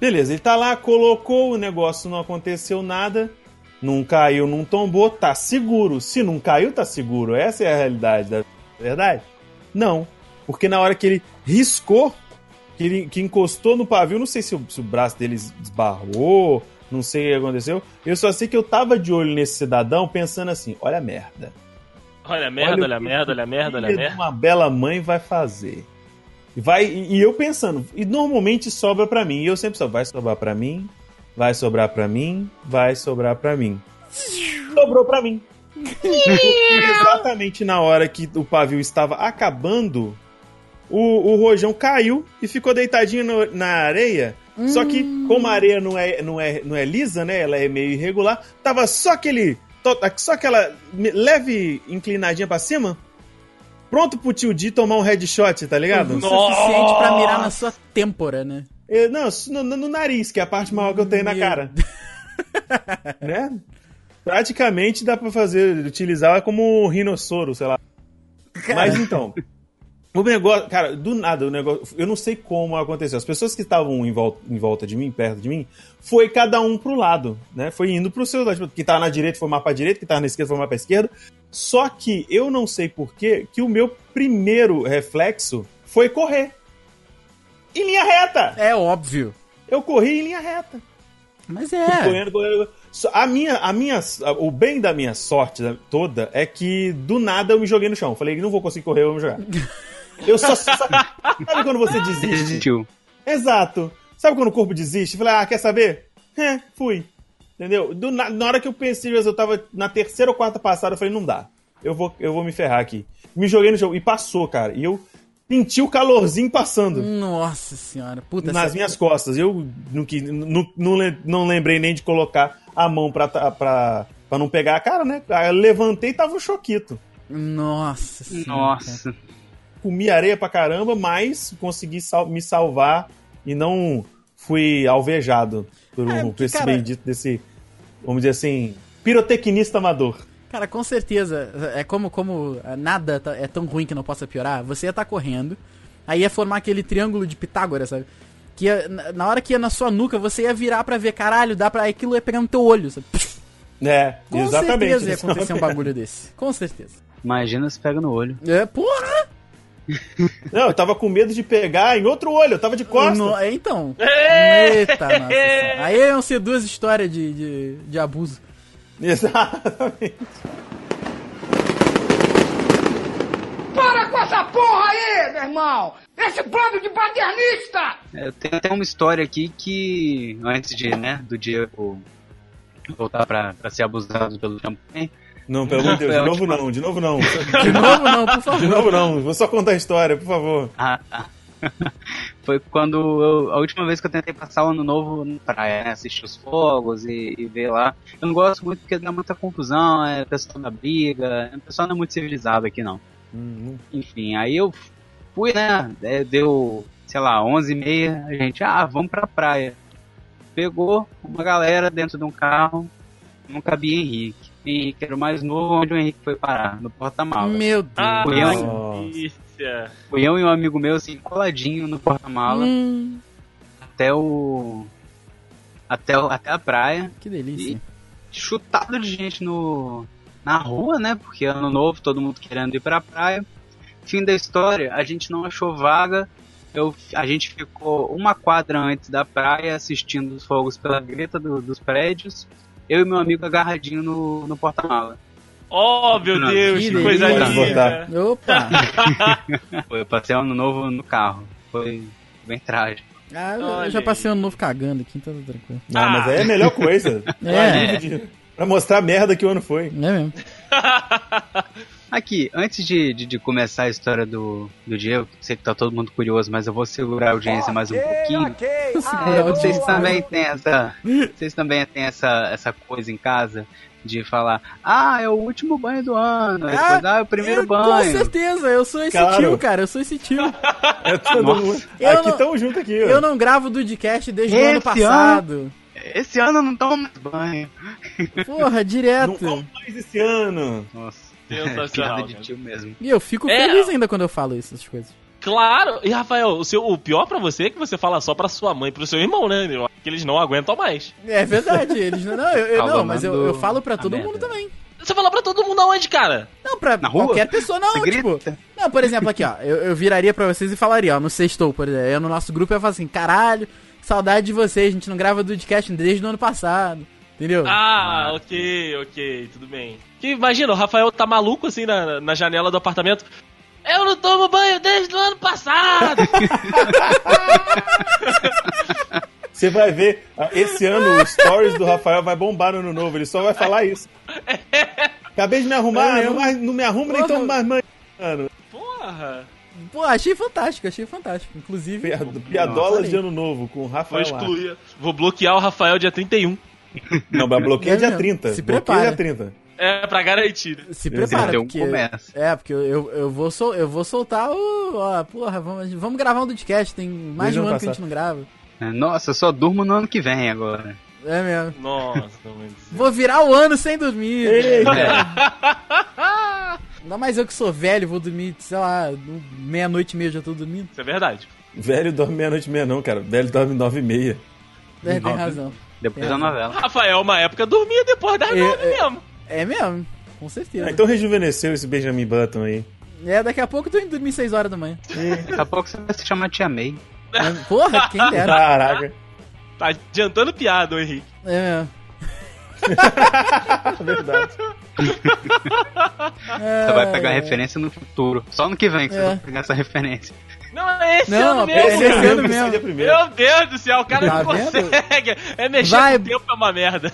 Speaker 3: beleza, ele tá lá, colocou, o negócio não aconteceu nada, não caiu, não tombou, tá seguro. Se não caiu, tá seguro. Essa é a realidade da verdade? Não. Porque na hora que ele riscou, que ele que encostou no pavio, não sei se o, se o braço dele esbarrou, não sei o que aconteceu. Eu só sei que eu tava de olho nesse cidadão pensando assim: olha a merda.
Speaker 4: Olha a merda,
Speaker 3: Olha
Speaker 4: olha a merda, olha a merda, olha a merda.
Speaker 3: Uma bela mãe vai fazer. E Vai, e, eu pensando, e normalmente sobra pra mim. E eu sempre só vai sobrar pra mim, vai sobrar pra mim, vai sobrar pra mim. Sobrou pra mim. *laughs* Exatamente na hora que o pavio estava acabando, o, o rojão caiu e ficou deitadinho no- na areia. Só que, como a areia não é, não, é, não é lisa, né? Ela é meio irregular, tava só aquele to- só aquela leve inclinadinha pra cima, pronto pro tio D tomar um headshot, tá ligado?
Speaker 2: O suficiente pra mirar na sua têmpora, né?
Speaker 3: Eu- não, no, no- nariz, que é a parte maior que eu tenho na
Speaker 2: Meu
Speaker 3: cara. *laughs* né? Praticamente dá pra fazer, utilizar como um rinossoro, sei lá. Mas então, o negócio, cara, do nada, o negócio, eu não sei como aconteceu. As pessoas que estavam em volta, em volta de mim, perto de mim, foi cada um pro lado, né? Foi indo pro seu lado. Tipo, Quem tava na direita foi mais pra direita, quem tava na esquerda foi mais pra esquerda. Só que eu não sei porquê que o meu primeiro reflexo foi correr. Em linha reta!
Speaker 2: É óbvio.
Speaker 3: Eu corri em linha reta.
Speaker 2: Mas é.
Speaker 3: correndo, correndo. A minha, a minha, o bem da minha sorte toda é que do nada eu me joguei no chão. Falei, não vou conseguir correr, eu vou me jogar. *laughs* Eu só. Sabe, sabe quando você desiste?
Speaker 5: Desistiu.
Speaker 3: Exato. Sabe quando o corpo desiste? Falei, ah, quer saber? É, fui. Entendeu? Do na, na hora que eu pensei, eu tava na terceira ou quarta passada, eu falei, não dá. Eu vou, eu vou me ferrar aqui. Me joguei no chão e passou, cara. E eu senti o calorzinho passando
Speaker 2: Nossa senhora. Puta,
Speaker 3: nas
Speaker 2: essa-
Speaker 3: minhas costas. Eu não, quis- não, não, le- não lembrei nem de colocar a mão pra, pra, pra não pegar a cara, né? Aí eu levantei e tava um choquito.
Speaker 2: Nossa senhora.
Speaker 5: Nossa.
Speaker 3: Comi areia pra caramba, mas consegui sal- me salvar e não fui alvejado por, um,
Speaker 2: É,
Speaker 3: por esse
Speaker 2: cara-
Speaker 3: bendito desse, vamos dizer assim, pirotecnista amador.
Speaker 2: Cara, com certeza. É como, como nada tá- é tão ruim que não possa piorar. Você ia estar correndo, aí ia formar aquele triângulo de Pitágoras, sabe? Que ia- na- hora que ia na sua nuca, você ia virar pra ver, caralho, dá pra. Aquilo ia pegar no teu olho, sabe?
Speaker 3: É,
Speaker 2: Com
Speaker 3: exatamente.
Speaker 2: certeza ia acontecer um *laughs* bagulho desse. Com certeza.
Speaker 5: Imagina se pega no olho.
Speaker 2: É, porra!
Speaker 3: Não, eu tava com medo de pegar em outro olho, eu tava de costas.
Speaker 2: No- é, então. Eita, nossa. senhora. Aí iam ser duas histórias de, de, de abuso.
Speaker 3: Exatamente.
Speaker 6: Para com essa porra aí, meu irmão! Esse bando de paternista!
Speaker 5: É, Eu tenho até uma história aqui que, antes de, né, do Diego voltar pra, pra ser abusado pelo champanhe,
Speaker 3: Não, pelo amor de Deus, de novo não, de novo não.
Speaker 2: De novo, não, por
Speaker 3: De
Speaker 2: favor.
Speaker 3: novo não, vou só contar a história, por favor.
Speaker 5: Ah, tá. *laughs* Foi quando eu- a última vez que eu tentei passar o ano novo na praia, né? Assistir os fogos e, e ver lá. Eu não gosto muito porque dá muita confusão, é pessoal da briga, o pessoal não é muito civilizado aqui não.
Speaker 3: Hum,
Speaker 5: Enfim, aí eu fui, né? é, Deu, sei lá, 11 e meia, a gente, ah, vamos pra praia. Pegou uma galera dentro de um carro, não cabia Henrique. Henrique era o mais novo, onde o Henrique foi parar? No porta-malas.
Speaker 2: Meu Deus.
Speaker 4: Ah,
Speaker 5: Fui eu,
Speaker 4: que
Speaker 3: Nossa.
Speaker 4: delícia.
Speaker 5: Fui eu e um amigo meu, assim, coladinho no porta-mala.
Speaker 2: Hum,
Speaker 5: até o. Até, o- até a praia.
Speaker 2: que delícia.
Speaker 5: Chutado de gente no, na rua, né? Porque ano novo, todo mundo querendo ir pra praia. Fim da história, a gente não achou vaga. Eu, a gente ficou uma quadra antes da praia assistindo os fogos pela greta do- dos prédios. Eu e meu amigo agarradinho no, no porta-mala.
Speaker 4: Oh, meu
Speaker 5: Não,
Speaker 4: Deus,
Speaker 2: que
Speaker 4: que coisa linda.
Speaker 2: Opa! *laughs*
Speaker 5: Eu passei ano novo no carro. Foi bem trágico.
Speaker 2: Ah, eu-
Speaker 4: Olha
Speaker 2: já passei um novo cagando aqui, então tá tranquilo.
Speaker 3: Ah, mas aí é a melhor coisa. *laughs*
Speaker 2: É.
Speaker 3: Pra mostrar a merda que o ano foi.
Speaker 2: É mesmo. *laughs*
Speaker 5: Aqui, antes de, de, de começar a história do, do Diego, sei que tá todo mundo curioso, mas eu vou segurar a audiência mais um pouquinho. É, *laughs* vocês também têm essa. Vocês também têm essa, essa coisa em casa de falar, ah, é o último banho do ano. Aí depois, ah, é o primeiro
Speaker 2: Eu-
Speaker 5: banho.
Speaker 2: Com certeza, eu sou esse
Speaker 3: Claro.
Speaker 2: tio, cara. Eu sou esse tio. *laughs*
Speaker 3: É todo mundo.
Speaker 2: Eu
Speaker 3: Aqui
Speaker 2: não-
Speaker 3: estamos aqui, ó.
Speaker 2: Eu não gravo do podcast desde o ano
Speaker 5: Esse
Speaker 2: passado.
Speaker 5: Esse ano eu não tomo mais banho. *laughs*
Speaker 2: Porra,
Speaker 3: Não
Speaker 2: direto.
Speaker 3: como mais esse ano.
Speaker 5: Nossa,
Speaker 4: Sensacional,
Speaker 5: piada de tio mesmo.
Speaker 2: E eu fico
Speaker 4: É.
Speaker 2: feliz ainda quando eu falo essas coisas.
Speaker 4: Claro. E, Rafael, o, seu, o pior pra você é que você fala só pra sua mãe e pro seu irmão, né? Que eles não aguentam mais.
Speaker 2: É verdade, eles não. Não, eu, eu- não mas eu, eu falo pra todo mundo também.
Speaker 4: Você fala pra todo mundo aonde, cara?
Speaker 2: Não, pra
Speaker 5: Na rua?
Speaker 2: qualquer pessoa, não,
Speaker 5: Você
Speaker 2: tipo.
Speaker 5: grita?
Speaker 2: Não, por exemplo, aqui, ó. Eu, eu viraria pra vocês e falaria, ó, no sextou, por exemplo. Eu no nosso grupo eu falo assim, caralho, saudade de vocês, a gente não grava do podcast desde o ano passado. Entendeu?
Speaker 4: Ah, ok, ok, tudo bem. Que imagina, o Rafael tá maluco assim na, na janela do apartamento. Eu não tomo banho desde o ano passado! *laughs*
Speaker 3: Você vai ver, ah, esse ano o stories do Rafael vai bombar no ano novo, ele só vai falar isso. Acabei de me arrumar,
Speaker 2: É
Speaker 3: não, mais- não me arrumo nem tomo mais banho. Mano,
Speaker 4: Porra!
Speaker 2: Pô, achei fantástico, achei fantástico. Inclusive.
Speaker 3: piad- piadolas
Speaker 2: Nossa.
Speaker 3: de ano novo com o
Speaker 4: Vou
Speaker 3: Rafael lá.
Speaker 4: excluir. Vou bloquear o Rafael dia 31.
Speaker 3: Não, mas bloqueia
Speaker 2: É
Speaker 3: dia
Speaker 2: mesmo.
Speaker 3: 30.
Speaker 2: Se
Speaker 3: bloqueia
Speaker 2: prepara.
Speaker 3: dia 30.
Speaker 4: É, pra garantir.
Speaker 2: Se prepara,
Speaker 5: um
Speaker 2: porque...
Speaker 5: começo.
Speaker 2: É, porque eu, eu, eu vou, sol, eu vou soltar o... Ó, porra, vamos, vamos gravar um podcast, tem mais de um ano que a
Speaker 3: passar.
Speaker 2: gente não grava.
Speaker 5: É, Nossa, eu só durmo no ano que vem agora.
Speaker 2: É mesmo.
Speaker 4: Nossa, mano.
Speaker 2: Vou virar o ano sem dormir.
Speaker 3: Eita.
Speaker 2: Ainda mais eu que sou velho, vou dormir, sei lá, no- meia-noite e meia já tô dormindo.
Speaker 4: Isso é verdade.
Speaker 3: Velho dorme meia-noite e meia, não, cara. Velho dorme nove e meia.
Speaker 2: É, tem razão.
Speaker 5: Depois
Speaker 2: É.
Speaker 5: da novela.
Speaker 4: Rafael, uma época dormia depois das
Speaker 2: Eu-
Speaker 4: nove
Speaker 2: eu-
Speaker 4: mesmo.
Speaker 2: É mesmo, com certeza.
Speaker 3: Ah, então rejuvenesceu esse Benjamin Button aí.
Speaker 2: É, daqui a pouco eu tô indo dormir 6 horas da manhã.
Speaker 5: Daqui a pouco você vai se chamar Tia May.
Speaker 2: É, Porra, quem dera.
Speaker 3: Caraca.
Speaker 4: Tá adiantando piada, ô Henrique.
Speaker 2: É mesmo. *laughs*
Speaker 3: Verdade.
Speaker 5: Você vai pegar referência no futuro. Só no que vem que você
Speaker 2: É.
Speaker 5: vai pegar essa referência.
Speaker 4: Não, é esse
Speaker 2: Não,
Speaker 4: ano
Speaker 2: é
Speaker 4: mesmo.
Speaker 2: esse ano
Speaker 3: Esse
Speaker 2: mesmo.
Speaker 4: Meu Deus do céu, o cara
Speaker 2: Tá
Speaker 4: não
Speaker 2: vendo?
Speaker 4: consegue. É mexer
Speaker 2: Vai.
Speaker 4: com o tempo é uma merda.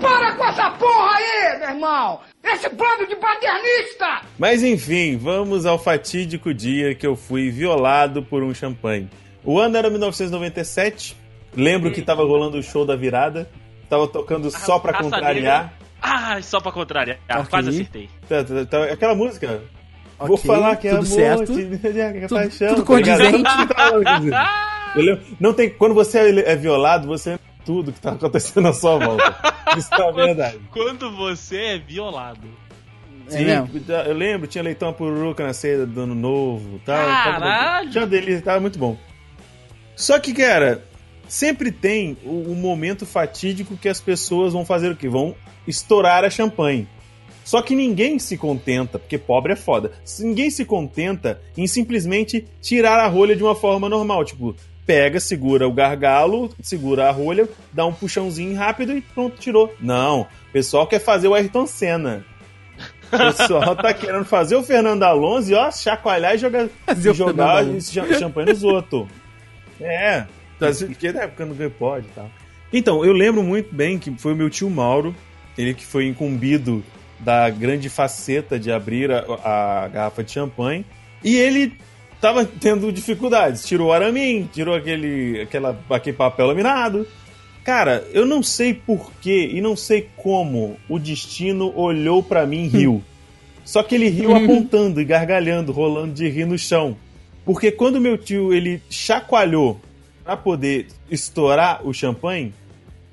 Speaker 6: Para com essa porra aí, meu irmão! Esse bando de paternista!
Speaker 3: Mas enfim, vamos ao fatídico dia que eu fui violado por um champanhe. O ano era 1997. Lembro que tava rolando o show da virada. Tava tocando só pra contrariar.
Speaker 4: Ah, só pra contrariar. Quase acertei.
Speaker 3: Tá, tá, tá, Aquela música. Vou
Speaker 2: Ok,
Speaker 3: falar que é
Speaker 2: tudo
Speaker 3: amor,
Speaker 2: certo.
Speaker 3: te- que é
Speaker 2: Tudo-
Speaker 3: paixão.
Speaker 2: tudo
Speaker 3: tá
Speaker 2: condizente. *laughs*
Speaker 3: Que lembro- Não tem, quando você é é violado, você lembra tudo que tá acontecendo à sua volta. Isso é a verdade.
Speaker 4: Quando você é violado.
Speaker 2: É
Speaker 3: Sim,
Speaker 2: mesmo.
Speaker 3: eu lembro, tinha leitão pururuca na ceia do ano novo tal.
Speaker 4: Caralho!
Speaker 3: Tinha delícia, tava muito bom. Só que, cara, sempre tem o, o momento fatídico que as pessoas vão fazer o quê? Vão estourar a champanhe. Só que ninguém se contenta, porque pobre é foda. Ninguém se contenta em simplesmente tirar a rolha de uma forma normal. Tipo, pega, segura o gargalo, segura a rolha, dá um puxãozinho rápido e pronto, tirou. Não, o pessoal quer fazer o Ayrton Senna. O pessoal tá querendo fazer o Fernando Alonso e, ó, chacoalhar e jogar,
Speaker 2: Fazer
Speaker 3: e jogar champanhe nos outros. É, tá, porque na época não pode e tal. Então, eu lembro muito bem que foi o meu tio Mauro, ele que foi incumbido da grande faceta de abrir a, a garrafa de champanhe, e ele tava tendo dificuldades. Tirou o aramin, tirou aquele, aquela, aquele papel laminado. Cara, eu não sei porquê e não sei como o destino olhou pra mim e riu. Só que ele riu apontando e gargalhando, rolando de rir no chão. Porque quando meu tio ele chacoalhou pra poder estourar o champanhe,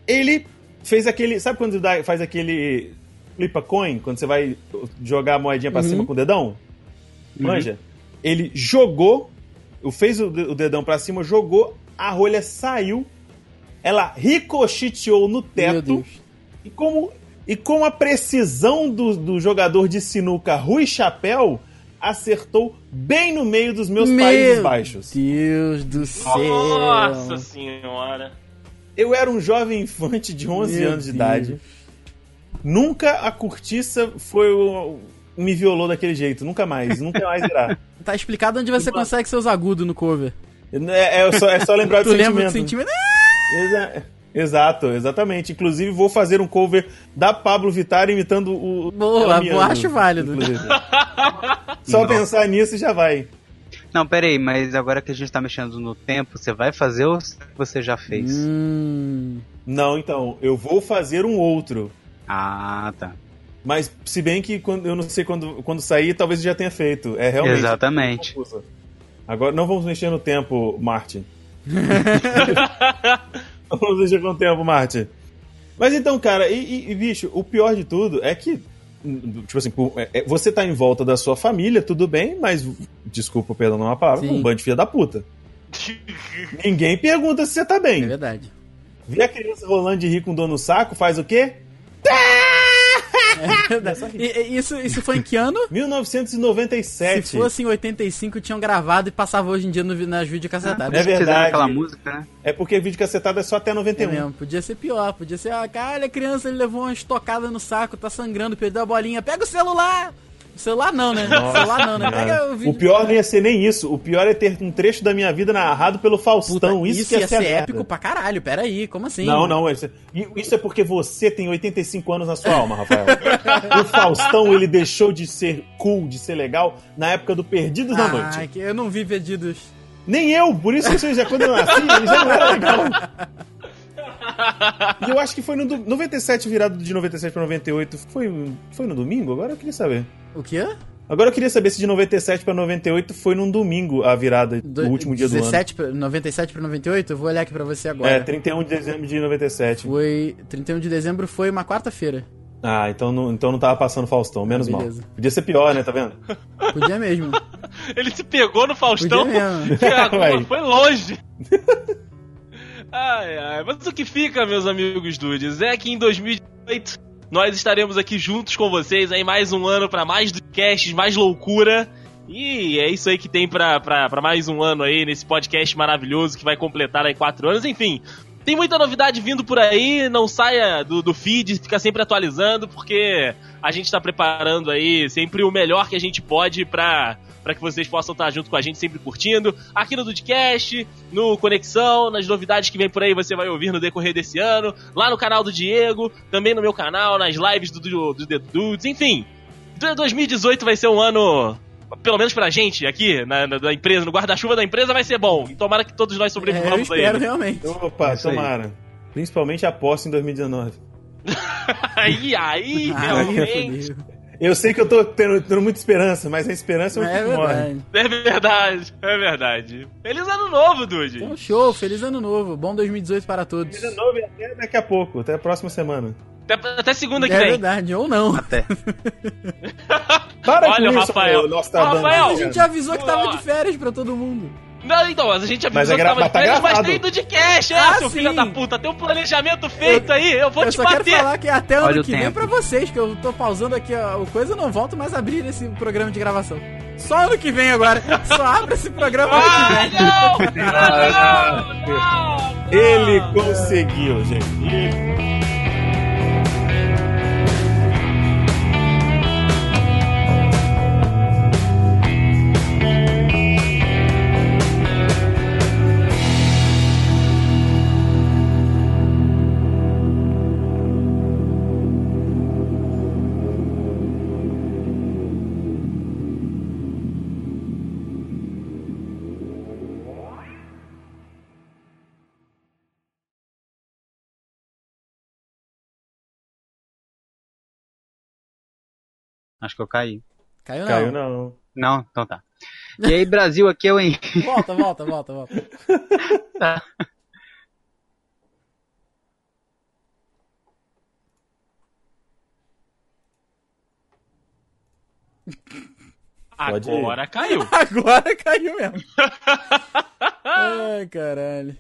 Speaker 3: ele fez aquele. Sabe quando dá- faz aquele flip a coin? Quando você vai jogar a moedinha pra
Speaker 2: Uhum.
Speaker 3: cima com o dedão? Manja? Ele jogou, fez o de- o dedão pra cima, jogou, a rolha saiu, ela ricocheteou no
Speaker 2: Meu
Speaker 3: teto.
Speaker 2: Deus.
Speaker 3: E como, e com a precisão do, do jogador de sinuca Rui Chapéu, acertou bem no meio dos meus Países
Speaker 2: Meu
Speaker 3: Baixos.
Speaker 2: Deus do céu.
Speaker 4: Nossa senhora.
Speaker 3: Eu era um jovem infante de 11
Speaker 2: Meu
Speaker 3: anos de
Speaker 2: Deus.
Speaker 3: idade. Nunca a cortiça foi o, me violou daquele jeito. Nunca mais. Nunca mais irá. *laughs*
Speaker 2: Tá explicado onde você consegue seus agudos no cover.
Speaker 3: É, é só, é só lembrar *laughs* do
Speaker 2: Tu lembra do
Speaker 3: sentimento.
Speaker 2: sentimento?
Speaker 3: Exa- Exato, exatamente. Inclusive, vou fazer um cover da Pablo Vittar imitando o.
Speaker 2: Boa,
Speaker 3: Damiano,
Speaker 2: boa, acho válido.
Speaker 3: inclusive. *laughs* Só pensar nisso e já vai.
Speaker 5: Não, peraí, mas agora que a gente tá mexendo no tempo, você vai fazer ou você já fez?
Speaker 2: Hum,
Speaker 3: Não, então, eu vou fazer um outro.
Speaker 5: Ah, tá.
Speaker 3: Mas, se bem que quando, eu não sei quando, quando sair, talvez já tenha feito. É realmente.
Speaker 5: Exatamente.
Speaker 3: Agora, não vamos mexer no tempo, Martin. *laughs* não vamos mexer com o tempo, Martin. Mas então, cara, e, e- e, bicho, o pior de tudo é que, tipo assim, é- é- você tá em volta da sua família, tudo bem, mas, desculpa, perdão, não é uma palavra,
Speaker 2: Sim.
Speaker 3: um bando de filha da puta. Ninguém pergunta se você tá
Speaker 2: é
Speaker 3: bem.
Speaker 2: verdade.
Speaker 3: Vê a criança rolando de rir com dor no saco, faz o quê?
Speaker 2: E- e isso, isso foi em que ano? *laughs*
Speaker 3: 1997.
Speaker 2: Se fosse em 85, tinham gravado e passava hoje em dia no, nas videocassetadas.
Speaker 3: É verdade.
Speaker 5: aquela música, né?
Speaker 3: É porque vídeo cacetado é só até
Speaker 2: É
Speaker 3: 91.
Speaker 2: mesmo, podia ser pior, podia ser, ah, cara, a criança ele levou uma estocada no saco, tá sangrando, perdeu a bolinha, pega o celular! Celular não, né? o celular não, né? Pega o vídeo.
Speaker 3: O pior não ia ser nem isso. O pior é ter um trecho da minha vida narrado pelo Faustão.
Speaker 2: Puta,
Speaker 3: isso,
Speaker 2: isso
Speaker 3: ia
Speaker 2: ia
Speaker 3: ser,
Speaker 2: ser épico pra caralho, peraí, como assim?
Speaker 3: Não, não. Isso isso é porque você tem 85 anos na sua alma, Rafael. *laughs* o Faustão, ele deixou de ser cool, de ser legal, na época do Perdidos na
Speaker 2: Ai,
Speaker 3: Noite.
Speaker 2: que eu não vi Perdidos.
Speaker 3: Nem eu, por isso que você já, quando eu nasci, ele já não era legal. *laughs* E eu acho que foi no do- 97, virado de 97 pra 98. Foi, foi no domingo? Agora eu queria saber.
Speaker 2: O quê?
Speaker 3: Agora eu queria saber se de 97 pra 98 foi num domingo a virada,
Speaker 2: Do-
Speaker 3: o último dia
Speaker 2: 17 pra, 97 pra 98? Eu vou olhar aqui pra você
Speaker 3: do ano.
Speaker 2: agora.
Speaker 3: É, 31 de dezembro de 97.
Speaker 2: Foi. 31 de dezembro foi uma quarta-feira.
Speaker 3: Ah, então não, então não tava passando Faustão, menos
Speaker 2: Ah,
Speaker 3: mal. Podia ser pior, né? Tá vendo?
Speaker 2: Podia mesmo. *laughs*
Speaker 4: Ele se pegou no Faustão.
Speaker 2: Podia mesmo.
Speaker 4: que agora *laughs*
Speaker 3: Vai.
Speaker 4: foi longe. *laughs* Ai, ai. Mas o que fica, meus amigos dudes, é que em 2018 nós estaremos aqui juntos com vocês aí mais um ano pra mais podcasts, mais loucura. E é isso aí que tem pra, mais um ano aí nesse podcast maravilhoso que vai completar aí quatro anos. Enfim, tem muita novidade vindo por aí, não saia do, do feed, fica sempre atualizando, porque a gente tá preparando aí sempre o melhor que a gente pode pra, pra que vocês possam estar junto com a gente, sempre curtindo. Aqui no Dudcast, no Conexão, nas novidades que vem por aí você vai ouvir no decorrer desse ano, lá no canal do Diego, também no meu canal, nas lives do, do, do The Dudes, enfim. 2018 vai ser um ano. Pelo menos pra gente aqui, na, na- da empresa, no guarda-chuva da empresa, vai ser bom. E tomara que todos nós
Speaker 2: É, eu
Speaker 4: sobrevivamos a
Speaker 2: espero
Speaker 4: ele.
Speaker 2: realmente.
Speaker 3: Opa,
Speaker 5: É aí.
Speaker 3: tomara. Principalmente aposto em 2019.
Speaker 4: Aí, aí,
Speaker 2: Ah,
Speaker 4: realmente.
Speaker 3: Eu sei que eu tô tendo, tendo muita esperança, mas a esperança é o
Speaker 2: É
Speaker 3: que morre.
Speaker 2: verdade.
Speaker 4: É verdade, é verdade. Feliz ano novo, Dude.
Speaker 2: Então, show, feliz ano novo. Bom 2018 para todos.
Speaker 3: Feliz ano novo e até daqui a pouco, até a próxima semana.
Speaker 4: Até, até segunda que
Speaker 2: É
Speaker 4: vem.
Speaker 2: verdade, ou não.
Speaker 5: Até. *laughs*
Speaker 3: Para
Speaker 4: Olha
Speaker 3: com
Speaker 4: o
Speaker 3: isso,
Speaker 4: Rafael.
Speaker 3: ô Nostradamus.
Speaker 4: Rafael,
Speaker 2: A gente já avisou que tava de férias pra todo mundo.
Speaker 4: Não, então, a gente avisou
Speaker 3: Mas é
Speaker 4: que tava
Speaker 3: mas
Speaker 4: de
Speaker 3: tá
Speaker 4: férias, mas tem do de cash, é,
Speaker 2: Ah,
Speaker 4: seu
Speaker 2: sim.
Speaker 4: filho da puta. Tem um planejamento feito aí, eu vou
Speaker 2: eu
Speaker 4: te
Speaker 2: só quero
Speaker 4: bater.
Speaker 2: falar que até ano
Speaker 5: Olha o
Speaker 2: que vem
Speaker 5: tempo.
Speaker 2: pra vocês, que eu tô pausando aqui a coisa, eu não volto mais a abrir esse programa de gravação. Só ano que vem agora. Só abra esse programa ano
Speaker 4: Ah,
Speaker 2: que vem.
Speaker 4: não! *laughs* Ah, não! não!
Speaker 3: Ele conseguiu, gente. Ele-
Speaker 5: Acho que eu caí.
Speaker 2: Caiu não.
Speaker 3: Caiu não.
Speaker 5: Não, então tá. E aí, Brasil, aqui eu em. *laughs*
Speaker 2: Volta, volta, volta, volta.
Speaker 3: Ir.
Speaker 4: Agora caiu. *laughs*
Speaker 2: Agora caiu mesmo. *laughs* Ai, caralho.